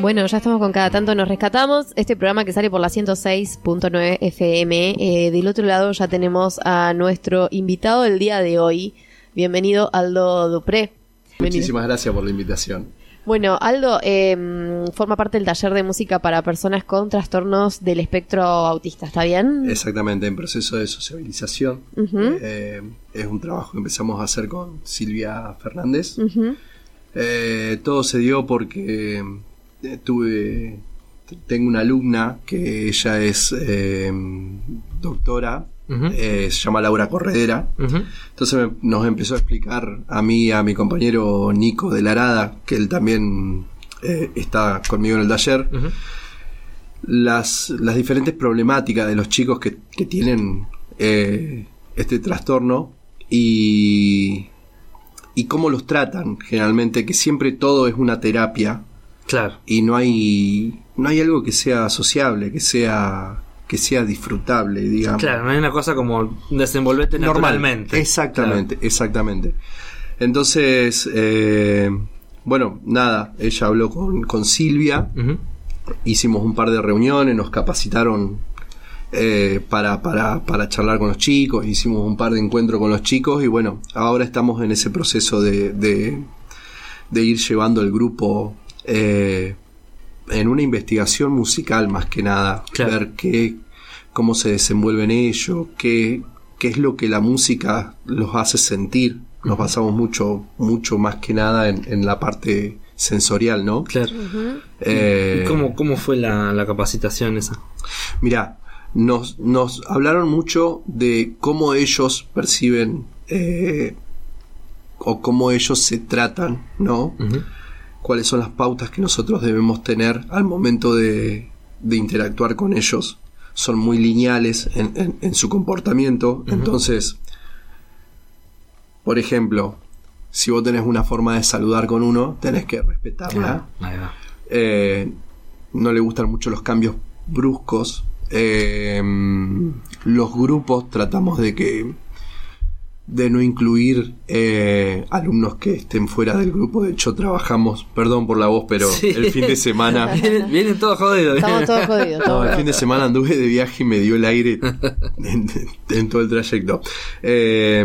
Bueno, ya estamos con cada tanto nos rescatamos. Este programa que sale por la 106.9 FM. Eh, del otro lado ya tenemos a nuestro invitado del día de hoy. Bienvenido Aldo Dupré. Muchísimas gracias por la invitación. Bueno, Aldo eh, forma parte del taller de música para personas con trastornos del espectro autista, ¿está bien? Exactamente, en proceso de sociabilización. eh, es un trabajo que empezamos a hacer con Silvia Fernández. Eh, todo se dio porque eh, tuve tengo una alumna que ella es eh, doctora eh, se llama Laura Corredera. Entonces me- nos empezó a explicar a mí y a mi compañero Nico de la Arada que él también está conmigo en el taller las, las diferentes problemáticas de los chicos que, que tienen eh, este trastorno y, y cómo los tratan generalmente, que siempre todo es una terapia Claro. y no hay, no hay algo que sea sociable, que sea, que sea disfrutable, digamos. Claro, no hay una cosa como desenvolverte Normal. naturalmente. Exactamente, exactamente. Entonces, eh, bueno, nada, ella habló con, con Silvia, hicimos un par de reuniones, nos capacitaron eh, para, para, para charlar con los chicos, hicimos un par de encuentros con los chicos y bueno, ahora estamos en ese proceso de, de, de ir llevando el grupo eh, en una investigación musical más que nada, Claro. ver qué, cómo se desenvuelven ellos, qué, qué es lo que la música los hace sentir. Nos basamos mucho, mucho más que nada en, en la parte sensorial, ¿no? Claro. Eh, ¿Y cómo, cómo fue la, la capacitación esa? Mira, nos, nos hablaron mucho de cómo ellos perciben eh, o cómo ellos se tratan, ¿no? Cuáles son las pautas que nosotros debemos tener al momento de, de interactuar con ellos. Son muy lineales en, en- en su comportamiento. Entonces, por ejemplo, si vos tenés una forma de saludar con uno, tenés que respetarla. Ahí va. Eh, no le gustan mucho los cambios bruscos. Eh, los grupos tratamos de que de no incluir eh, alumnos que estén fuera del grupo. De hecho, trabajamos, perdón por la voz, pero Sí. el fin de semana, Vienen, vienen todos jodidos. Estamos todos jodidos. no, todos el fin de semana anduve de viaje y me dio el aire en, en todo el trayecto. Eh,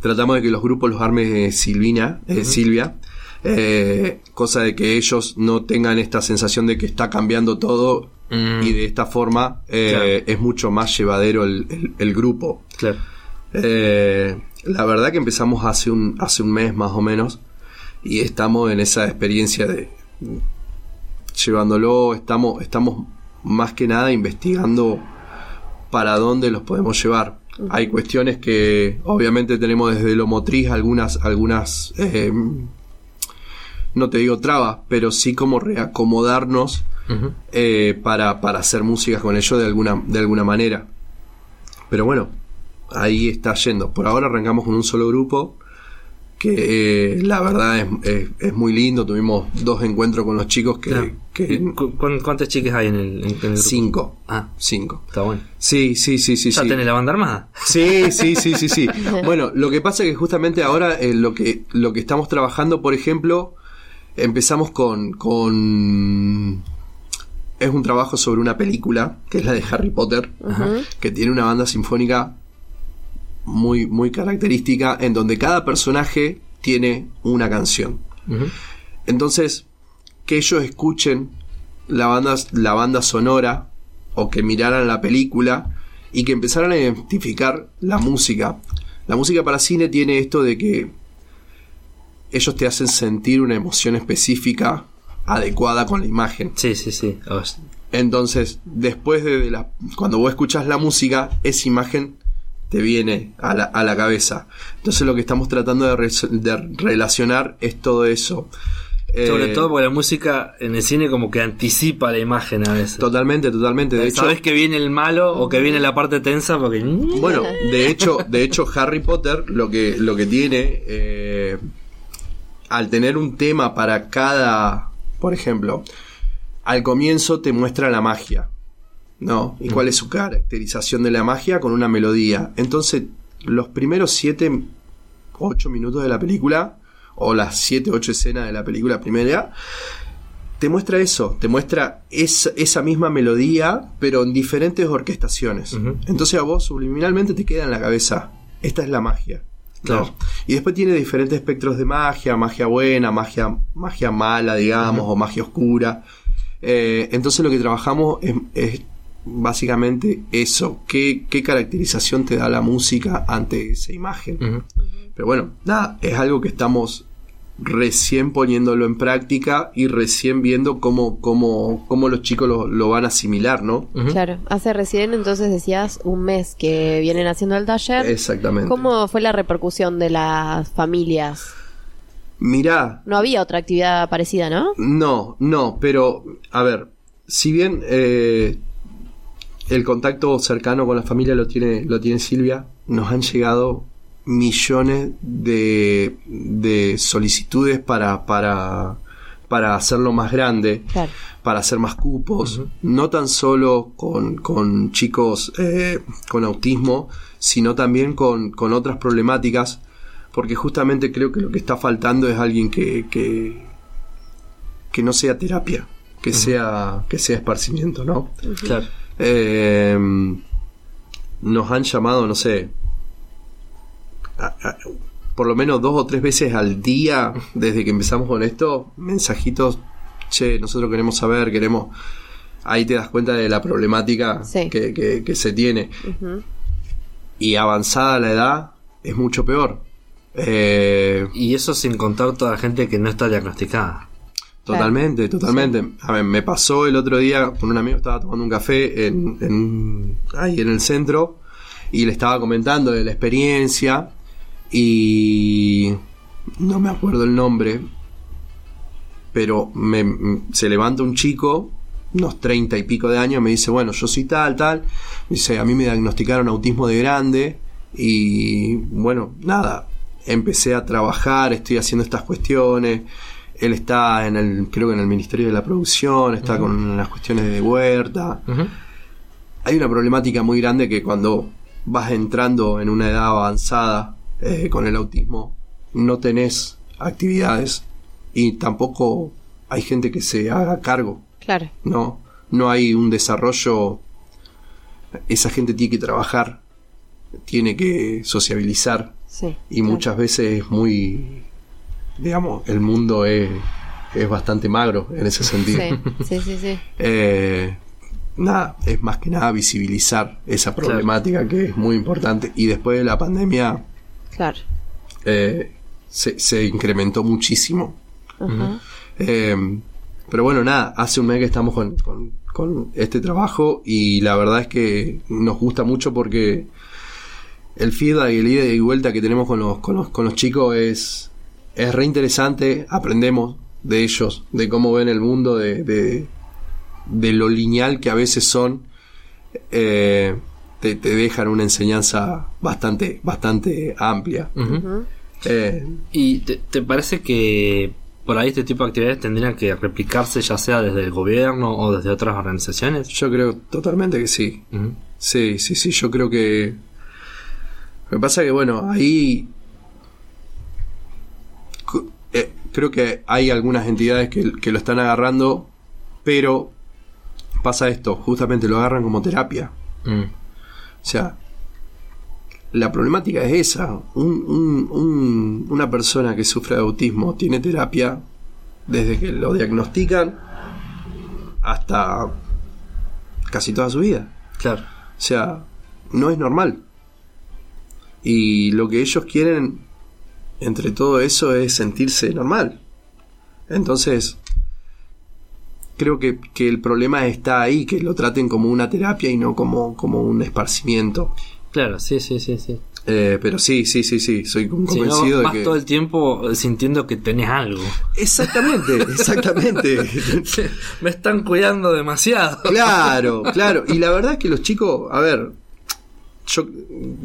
tratamos de que los grupos los arme Silvina, eh, Silvia. Eh, cosa de que ellos no tengan esta sensación de que está cambiando todo Mm. y de esta forma eh, Claro. es mucho más llevadero el, el- el grupo. Claro. Eh, la verdad que empezamos hace un, hace un mes más o menos y estamos en esa experiencia de llevándolo, estamos, estamos más que nada investigando para dónde los podemos llevar. Hay cuestiones que obviamente tenemos desde lo motriz algunas, algunas eh, no te digo trabas, pero sí como reacomodarnos eh, para, para hacer música con ellos de alguna, de alguna manera. Pero bueno, ahí está yendo. Por ahora arrancamos con un solo grupo, que eh, la verdad es, es- es muy lindo. Tuvimos dos encuentros con los chicos que... Claro. que- ¿Cu- cu- ¿Cuántas chicas hay en el, en- en el grupo? cinco. Ah, Cinco. está bueno. Sí, sí, sí, sí. ¿Ya sí. tenés la banda armada? Sí, sí, sí, sí, sí. Bueno, lo que pasa es que justamente ahora eh, lo que lo que estamos trabajando, por ejemplo, empezamos con con es un trabajo sobre una película que es la de Harry Potter, que tiene una banda sinfónica muy muy característica en donde cada personaje tiene una canción. Entonces, que ellos escuchen la banda, la banda sonora o que miraran la película y que empezaran a identificar la música. La música para cine tiene esto de que ellos te hacen sentir una emoción específica adecuada con la imagen. Sí, sí, sí. Entonces, después de, la... Cuando vos escuchas la música, esa imagen te viene a la, a la cabeza. Entonces lo que estamos tratando de, re- de relacionar es todo eso. Sobre Eh, todo porque la música en el cine como que anticipa la imagen a veces. Totalmente, totalmente. De hecho, Sabes que viene el malo o que viene la parte tensa porque... bueno, de hecho, de hecho, Harry Potter lo que, lo que tiene, eh, al tener un tema para cada, por ejemplo, al comienzo te muestra la magia, ¿no? ¿Y cuál es su caracterización de la magia? Con una melodía. Entonces, los primeros siete, ocho minutos de la película, o las 7, 8 escenas de la película primera, te muestra eso, te muestra esa misma melodía, pero en diferentes orquestaciones. Entonces a vos subliminalmente te queda en la cabeza, esta es la magia. Y después tiene diferentes espectros de magia, magia buena, magia, magia mala, digamos, o magia oscura. Eh, entonces lo que trabajamos es, básicamente eso, ¿Qué, ¿Qué, caracterización te da la música ante esa imagen. Pero bueno, nada, es algo que estamos recién poniéndolo en práctica y recién viendo cómo, cómo, cómo los chicos lo, van a asimilar, ¿no? Claro, hace recién entonces decías un mes que vienen haciendo el taller. Exactamente. ¿Cómo fue la repercusión de las familias? Mirá. No había otra actividad parecida, ¿no? No, no, pero a ver, si bien eh, el contacto cercano con la familia lo tiene, lo tiene Silvia, nos han llegado millones de, de solicitudes para, para, para hacerlo más grande, para hacer más cupos, no tan solo con, con chicos eh, con autismo, sino también con, con, otras problemáticas, porque justamente creo que lo que está faltando es alguien que, que, que no sea terapia, que, sea, que sea esparcimiento, ¿no? Claro. Eh, nos han llamado, no sé, por lo menos dos o tres veces al día desde que empezamos con esto, mensajitos, che, nosotros queremos saber, queremos... Ahí te das cuenta de la problemática que, que, se tiene. Y avanzada la edad es mucho peor. Eh, y eso sin contar toda la gente que no está diagnosticada. Totalmente, totalmente. A ver, me pasó el otro día con un amigo, estaba tomando un café en, en, ahí en el centro y le estaba comentando de la experiencia y no me acuerdo el nombre, pero me, se levanta un chico, unos treinta y pico de años, me dice, bueno, yo soy tal, tal, dice, a mí me diagnosticaron autismo de grande y bueno, nada, empecé a trabajar, estoy haciendo estas cuestiones. Él está en el, creo que en el Ministerio de la Producción, está con las cuestiones de huerta. Hay una problemática muy grande que cuando vas entrando en una edad avanzada eh, con el autismo no tenés actividades y tampoco hay gente que se haga cargo. Claro. No, no hay un desarrollo. Esa gente tiene que trabajar, tiene que sociabilizar. Sí, y muchas veces es muy, digamos, el mundo es, es bastante magro en ese sentido. Sí, sí, sí. Eh, nada, es más que nada visibilizar esa problemática que es muy importante. Y después de la pandemia, Claro. Eh, se, incrementó muchísimo. Eh, pero bueno, nada, hace un mes que estamos con, este trabajo y la verdad es que nos gusta mucho porque el feedback y el ida y vuelta que tenemos con los, con los, con los chicos es, es re interesante, aprendemos de ellos, de cómo ven el mundo, de, de, lo lineal que a veces son. Eh, te, dejan una enseñanza bastante, bastante amplia. Eh, ¿Y te, parece que por ahí este tipo de actividades tendrían que replicarse ya sea desde el gobierno o desde otras organizaciones? Yo creo totalmente que sí. Sí, sí, sí, yo creo que... Lo que pasa que, bueno, ahí... Eh, creo que hay algunas entidades que, que lo están agarrando, pero pasa esto, justamente lo agarran como terapia. Mm. O sea, la problemática es esa. una persona que sufre de autismo tiene terapia desde que lo diagnostican hasta casi toda su vida. Claro. O sea, no es normal. Y lo que ellos quieren entre todo eso es sentirse normal. Entonces, creo que, el problema está ahí, que lo traten como una terapia y no como, como un esparcimiento. Claro, sí, sí, sí, sí. Eh, pero sí, sí, sí, sí, soy convencido de que... todo el tiempo sintiendo que tenés algo. Exactamente, exactamente. Me están cuidando demasiado. Claro, claro. Y la verdad es que los chicos, a ver, yo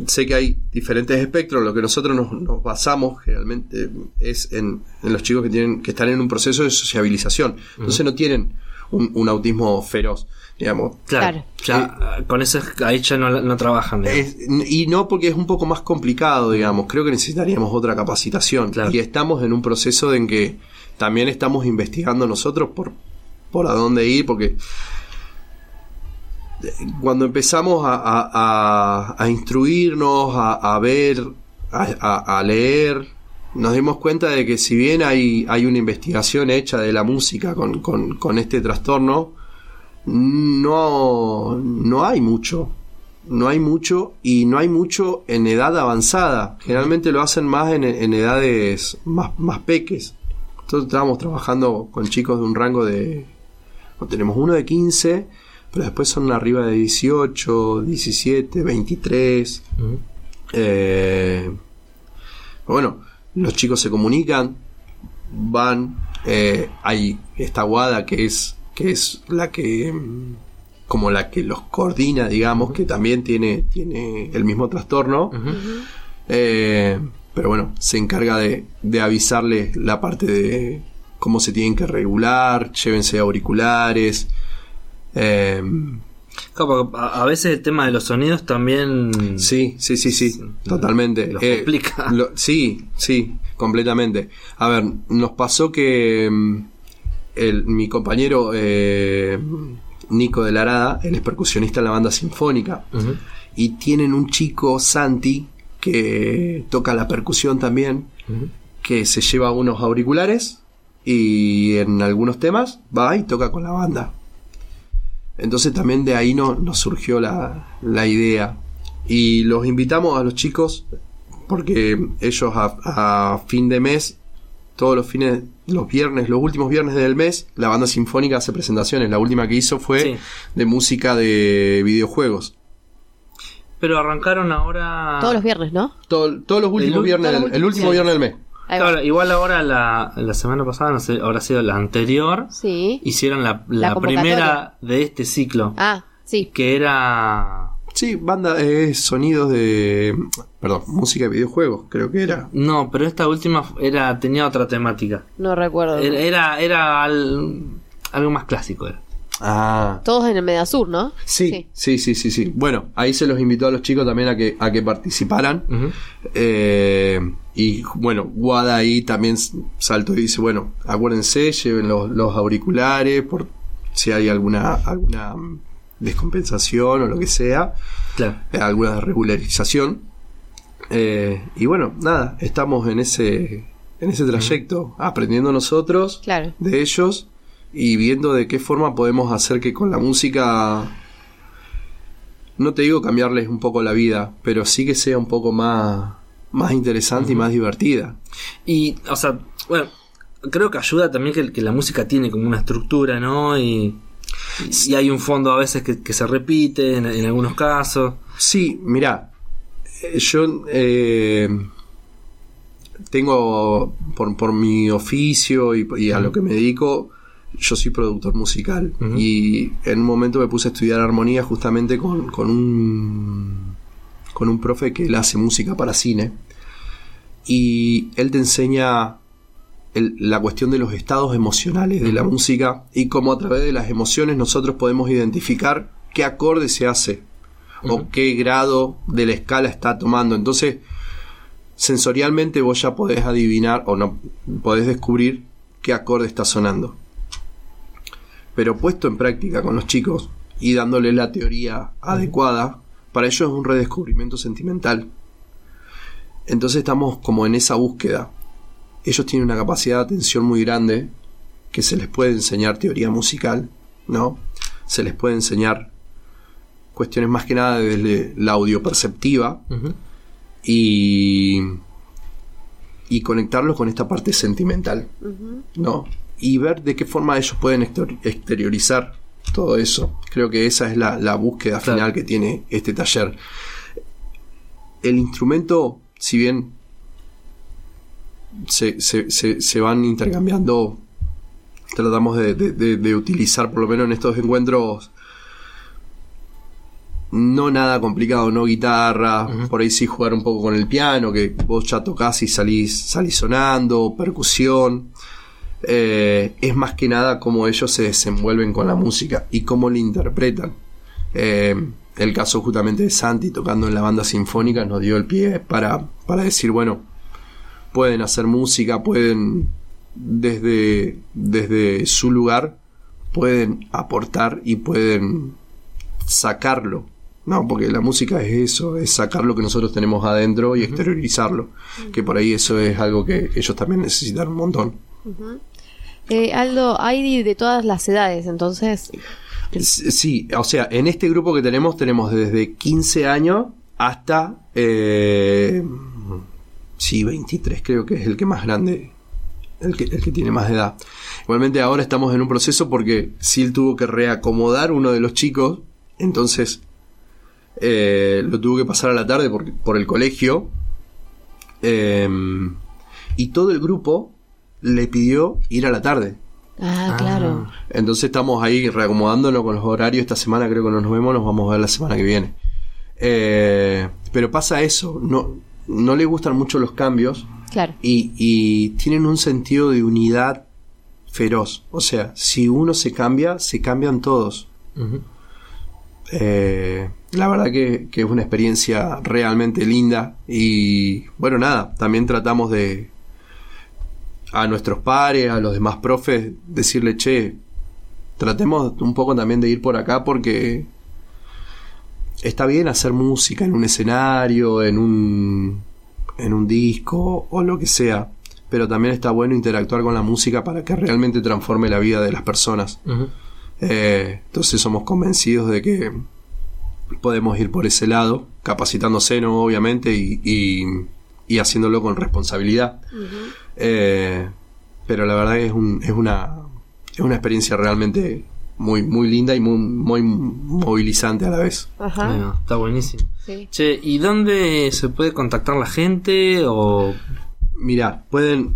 sé que hay diferentes espectros, lo que nosotros nos, basamos generalmente es en, los chicos que tienen que están en un proceso de sociabilización. Entonces no tienen un, autismo feroz, digamos. Claro, ya, eh, con eso ahí ya no, trabajan. y no porque es un poco más complicado, digamos, creo que necesitaríamos otra capacitación. Y estamos en un proceso en que también estamos investigando nosotros por, por a dónde ir, porque cuando empezamos a, a, instruirnos, a, ver, a, leer, nos dimos cuenta de que si bien hay, hay una investigación hecha de la música con, con, este trastorno, no, no hay mucho. No hay mucho y no hay mucho en edad avanzada. Generalmente lo hacen más en, en edades más, más peques. Entonces estábamos trabajando con chicos de un rango de... Tenemos uno de 15 pero después son arriba de 18, 17, 23. bueno, los chicos se comunican, van, eh, hay esta guada que es, que es la que como la que los coordina, digamos, que también tiene, tiene el mismo trastorno. Eh, pero bueno, se encarga de, de avisarles la parte de cómo se tienen que regular, llévense auriculares, eh, a, veces el tema de los sonidos también. Sí, sí, sí, sí, totalmente. Lo eh, explica. sí, sí, completamente. A ver, nos pasó que el, mi compañero eh, Nico de la Arada, él es percusionista en la banda sinfónica, y tienen un chico, Santi, que toca la percusión también, que se lleva unos auriculares y en algunos temas va y toca con la banda. Entonces también de ahí no, nos surgió la, idea. Y los invitamos a los chicos porque ellos a, fin de mes, todos los fines, los viernes, los últimos viernes del mes, la banda sinfónica hace presentaciones. La última que hizo fue de música de videojuegos. Pero arrancaron ahora... Todos los viernes, ¿no? todos los últimos viernes, el, último viernes del mes. Claro, igual ahora la, la, semana pasada, no sé, habrá sido la anterior. Sí. Hicieron la, la, primera de este ciclo. Ah, sí. Que era. Sí, banda es sonidos de. Perdón, música de videojuegos, creo que era. No, pero esta última era tenía otra temática. No recuerdo. Era, era, algo más clásico. Era. Ah. Todos en el Medasur, ¿no? Sí, sí, sí, sí, sí, Bueno, ahí se los invitó a los chicos también a que, a que participaran. eh, y bueno, Guada ahí también saltó y dice, bueno, acuérdense, lleven los, auriculares por si hay alguna, alguna descompensación o lo que sea, claro. Eh, alguna regularización. Eh, y bueno, nada, estamos en ese, en ese trayecto, aprendiendo nosotros de ellos y viendo de qué forma podemos hacer que con la música, no te digo cambiarles un poco la vida, pero sí que sea un poco más más interesante y más divertida. Y, o sea, bueno, creo que ayuda también que, la música tiene como una estructura, ¿no? Y, y hay un fondo a veces que, se repite en, algunos casos. Sí, mira, eh, yo eh, tengo, por, por, mi oficio y, a lo que me dedico, yo soy productor musical. Y en un momento me puse a estudiar armonía justamente con, con un con un profe que él hace música para cine y él te enseña la cuestión de los estados emocionales de la música y cómo a través de las emociones nosotros podemos identificar qué acorde se hace o qué grado de la escala está tomando. Entonces, sensorialmente vos ya podés adivinar o no podés descubrir qué acorde está sonando. Pero puesto en práctica con los chicos y dándoles la teoría adecuada, para ellos es un redescubrimiento sentimental. Entonces estamos como en esa búsqueda. Ellos tienen una capacidad de atención muy grande que se les puede enseñar teoría musical, ¿no? Se les puede enseñar cuestiones más que nada desde la audio perceptiva y, y conectarlos con esta parte sentimental, ¿no? Y ver de qué forma ellos pueden exteriorizar todo eso. Creo que esa es la, búsqueda final que tiene este taller. El instrumento, si bien se, se, van intercambiando, tratamos de, utilizar, por lo menos en estos encuentros, no nada complicado, no guitarra, por ahí sí jugar un poco con el piano, que vos ya tocás y salís, salís sonando, percusión. Eh, es más que nada cómo ellos se desenvuelven con la música y cómo la interpretan. Eh, el caso justamente de Santi tocando en la banda sinfónica nos dio el pie para, para decir, bueno, pueden hacer música, pueden desde, desde su lugar, pueden aportar y pueden sacarlo. No, porque la música es eso, es sacar lo que nosotros tenemos adentro y exteriorizarlo. Que por ahí eso es algo que ellos también necesitan un montón. Eh, Aldo, hay de todas las edades, entonces. Sí, o sea, en este grupo que tenemos, tenemos desde 15 años hasta. Eh, sí, 23, creo que es el que más grande. El que, tiene más edad. Igualmente, ahora estamos en un proceso porque Sil tuvo que reacomodar uno de los chicos. Entonces, eh, lo tuvo que pasar a la tarde por, por el colegio. Y todo el grupo le pidió ir a la tarde. Ah, claro. Entonces estamos ahí reacomodándonos con los horarios. Esta semana creo que no nos vemos, nos vamos a ver la semana que viene. Eh, pero pasa eso, no, no le gustan mucho los cambios. Claro. Y, y tienen un sentido de unidad feroz. O sea, si uno se cambia, se cambian todos. Eh, la verdad que, que, es una experiencia realmente linda y bueno, nada, también tratamos de a nuestros pares, a los demás profes, decirle, che, tratemos un poco también de ir por acá porque está bien hacer música en un escenario, en un, en un disco o lo que sea, pero también está bueno interactuar con la música para que realmente transforme la vida de las personas. eh, entonces somos convencidos de que podemos ir por ese lado, capacitándose, ¿no? obviamente, y, y, y haciéndolo con responsabilidad. Uh -huh. Eh, pero la verdad es, un, es, una, es una experiencia realmente muy, muy linda y muy, muy movilizante a la vez. Ajá. Bueno, está buenísimo. Sí. Che, ¿y dónde se puede contactar la gente? O... Mira, pueden.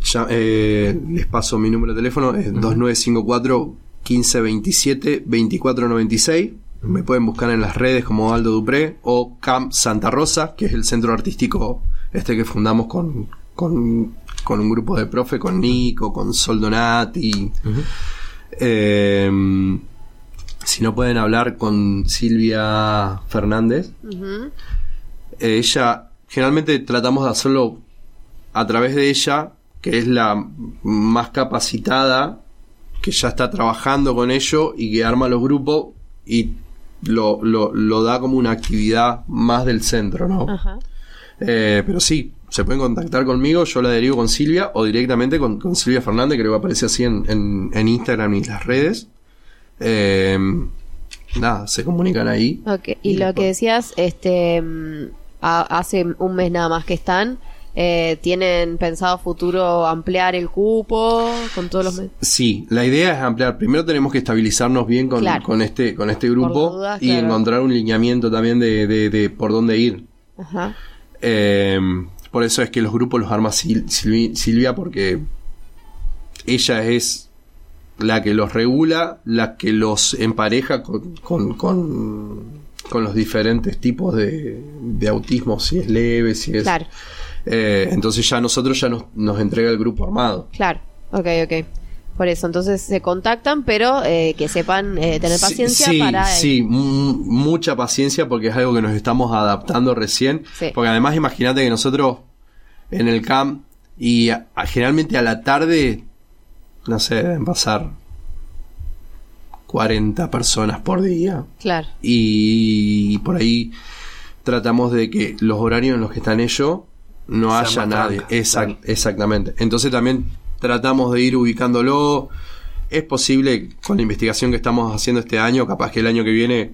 Ya, eh, les paso mi número de teléfono, es uh -huh. 2954 1527 2496 me pueden buscar en las redes como Aldo Dupré o Camp Santa Rosa, que es el centro artístico este que fundamos con, con, con un grupo de profe, con Nico, con Sol Donati. Uh -huh. eh, si no pueden hablar con Silvia Fernández, uh -huh. ella, generalmente tratamos de hacerlo a través de ella, que es la más capacitada, que ya está trabajando con ello y que arma los grupos y lo, lo, lo, da como una actividad más del centro, ¿no? Eh, pero sí, se pueden contactar conmigo, yo la derivo con Silvia o directamente con, con Silvia Fernández, creo que aparece así en, en, en Instagram y las redes. Eh, nada, se comunican ahí. Okay. Y, y lo después... que decías, este, hace un mes nada más que están. Eh, ¿Tienen pensado futuro ampliar el cupo con todos los Sí, la idea es ampliar. Primero tenemos que estabilizarnos bien con, claro. con este con este grupo dudas, y claro. encontrar un lineamiento también de, de, de por dónde ir. Ajá. Eh, por eso es que los grupos los arma Sil Silvia porque ella es la que los regula, la que los empareja con, con, con, con los diferentes tipos de, de, autismo, si es leve, si es... Claro. Eh, entonces ya nosotros ya nos, nos, entrega el grupo armado. Claro, ok, ok. Por eso, entonces se contactan, pero eh, que sepan eh, tener paciencia sí, para... Sí, mucha paciencia porque es algo que nos estamos adaptando recién. Sí. Porque además imagínate que nosotros en el camp y a, a, generalmente a la tarde, no sé, deben pasar 40 personas por día. Claro. Y, y por ahí tratamos de que los horarios en los que están ellos no haya nadie. Exact, exactamente. Entonces también tratamos de ir ubicándolo. Es posible con la investigación que estamos haciendo este año, capaz que el año que viene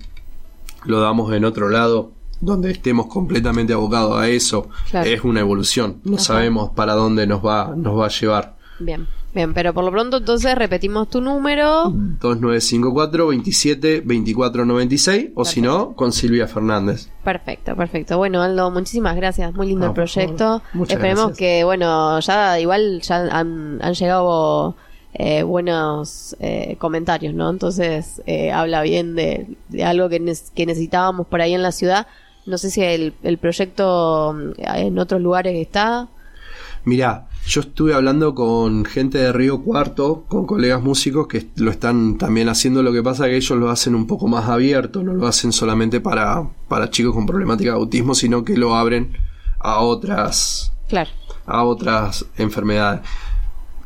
lo damos en otro lado, donde estemos completamente abocados a eso. Claro. Es una evolución. No Ajá. sabemos para dónde nos va, nos va a llevar. Bien. Bien, pero por lo pronto entonces repetimos tu número. 2954 27 24 96 o si no, con Silvia Fernández. Perfecto, perfecto. Bueno, Aldo, muchísimas gracias. Muy lindo no, el proyecto. Esperemos gracias. que, bueno, ya igual ya han, han llegado eh, buenos eh, comentarios, ¿no? Entonces eh, habla bien de, de algo que, ne que necesitábamos por ahí en la ciudad. No sé si el, el proyecto en otros lugares está. Mirá, yo estuve hablando con gente de Río Cuarto, con colegas músicos que lo están también haciendo. Lo que pasa es que ellos lo hacen un poco más abierto, no lo hacen solamente para, para chicos con problemática de autismo, sino que lo abren a otras, Claro. a otras enfermedades.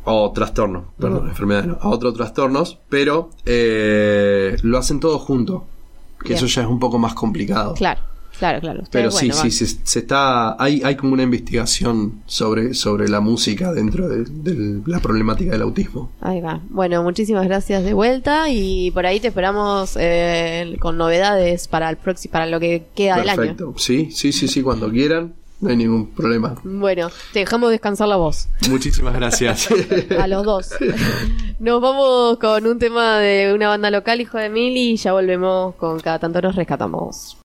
O trastornos, perdón, enfermedades no, a otros trastornos, pero eh, lo hacen todo junto, que Bien. eso ya es un poco más complicado. Claro, claro, claro. Pero sí, bueno, sí, se, se está, hay, hay como una investigación sobre, sobre la música dentro de, de la problemática del autismo. Ahí va. Bueno, muchísimas gracias de vuelta y por ahí te esperamos eh, con novedades para el próximo, para lo que queda del año. Perfecto. Sí, sí, sí, sí, cuando quieran, no hay ningún problema. Bueno, te dejamos descansar la voz. Muchísimas gracias. A los dos. Nos vamos con un tema de una banda local, hijo de mil, y ya volvemos con cada tanto nos rescatamos.